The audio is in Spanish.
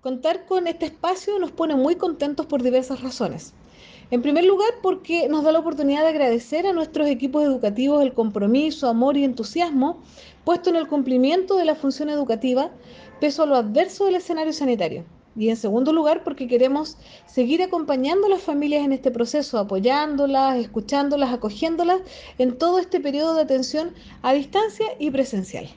Contar con este espacio nos pone muy contentos por diversas razones. En primer lugar, porque nos da la oportunidad de agradecer a nuestros equipos educativos el compromiso, amor y entusiasmo puesto en el cumplimiento de la función educativa, peso a lo adverso del escenario sanitario. Y en segundo lugar, porque queremos seguir acompañando a las familias en este proceso, apoyándolas, escuchándolas, acogiéndolas en todo este periodo de atención a distancia y presencial.